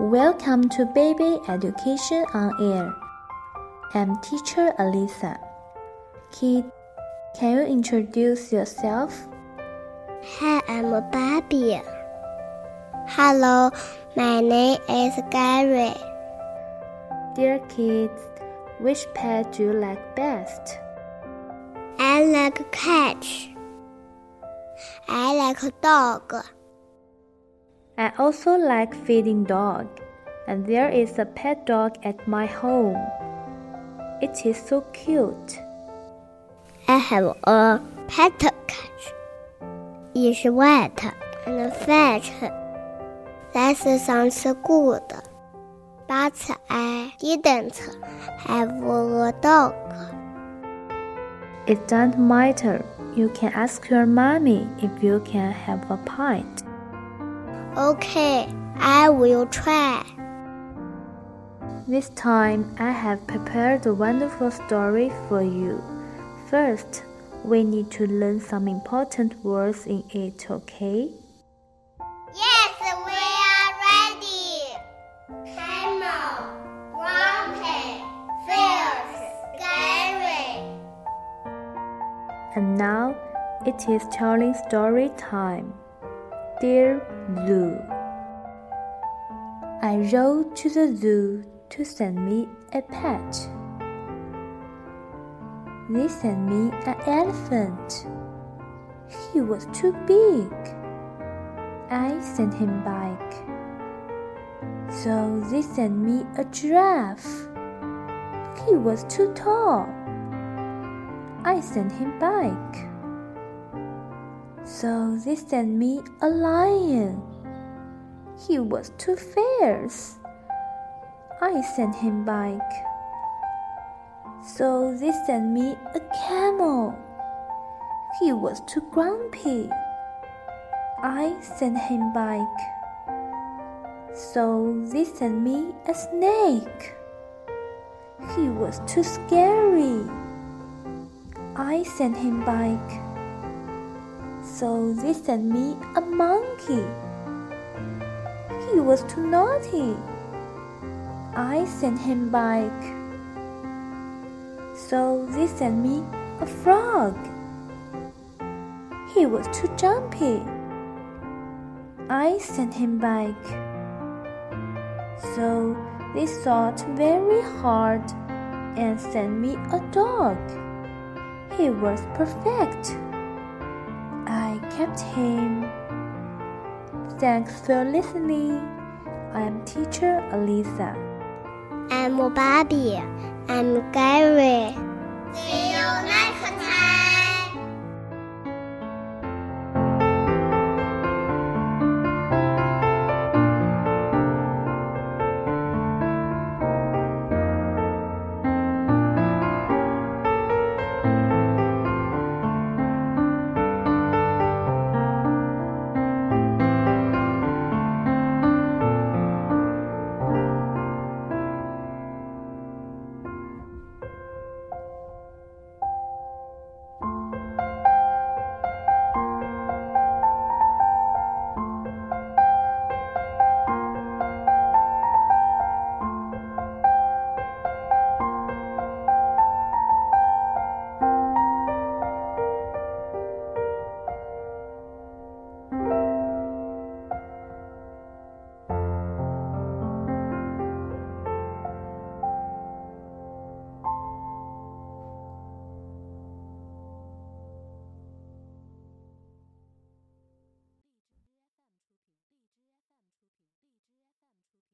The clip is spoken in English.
Welcome to Baby Education on Air. I'm teacher Alisa. Kid, can you introduce yourself? Hi, I'm Barbie. Hello, my name is Gary. Dear kids, which pet do you like best? I like a cat. I like a dog. I also like feeding dog, and there is a pet dog at my home. It is so cute. I have a pet cat. It's white and fat. That sounds good. But I didn't have a dog. It doesn't matter. You can ask your mommy if you can have a pet. Okay, I will try. This time I have prepared a wonderful story for you. First, we need to learn some important words in it, okay? Yes, we are ready. Camel, grumpy, fierce, scary. And now it is telling story time. Dear Zoo, I rode to the zoo to send me a pet. They sent me an elephant. He was too big. I sent him back. So they sent me a giraffe. He was too tall. I sent him back. So they sent me a lion. He was too fierce. I sent him back. So they sent me a camel. He was too grumpy. I sent him back. So they sent me a snake. He was too scary. I sent him back. So they sent me a monkey. He was too naughty. I sent him back. So they sent me a frog. He was too jumpy. I sent him back. So they thought very hard and sent me a dog. He was perfect. I kept him. Thanks for listening. I am teacher Alisa. I'm Bobby. I'm Gary. See you next time.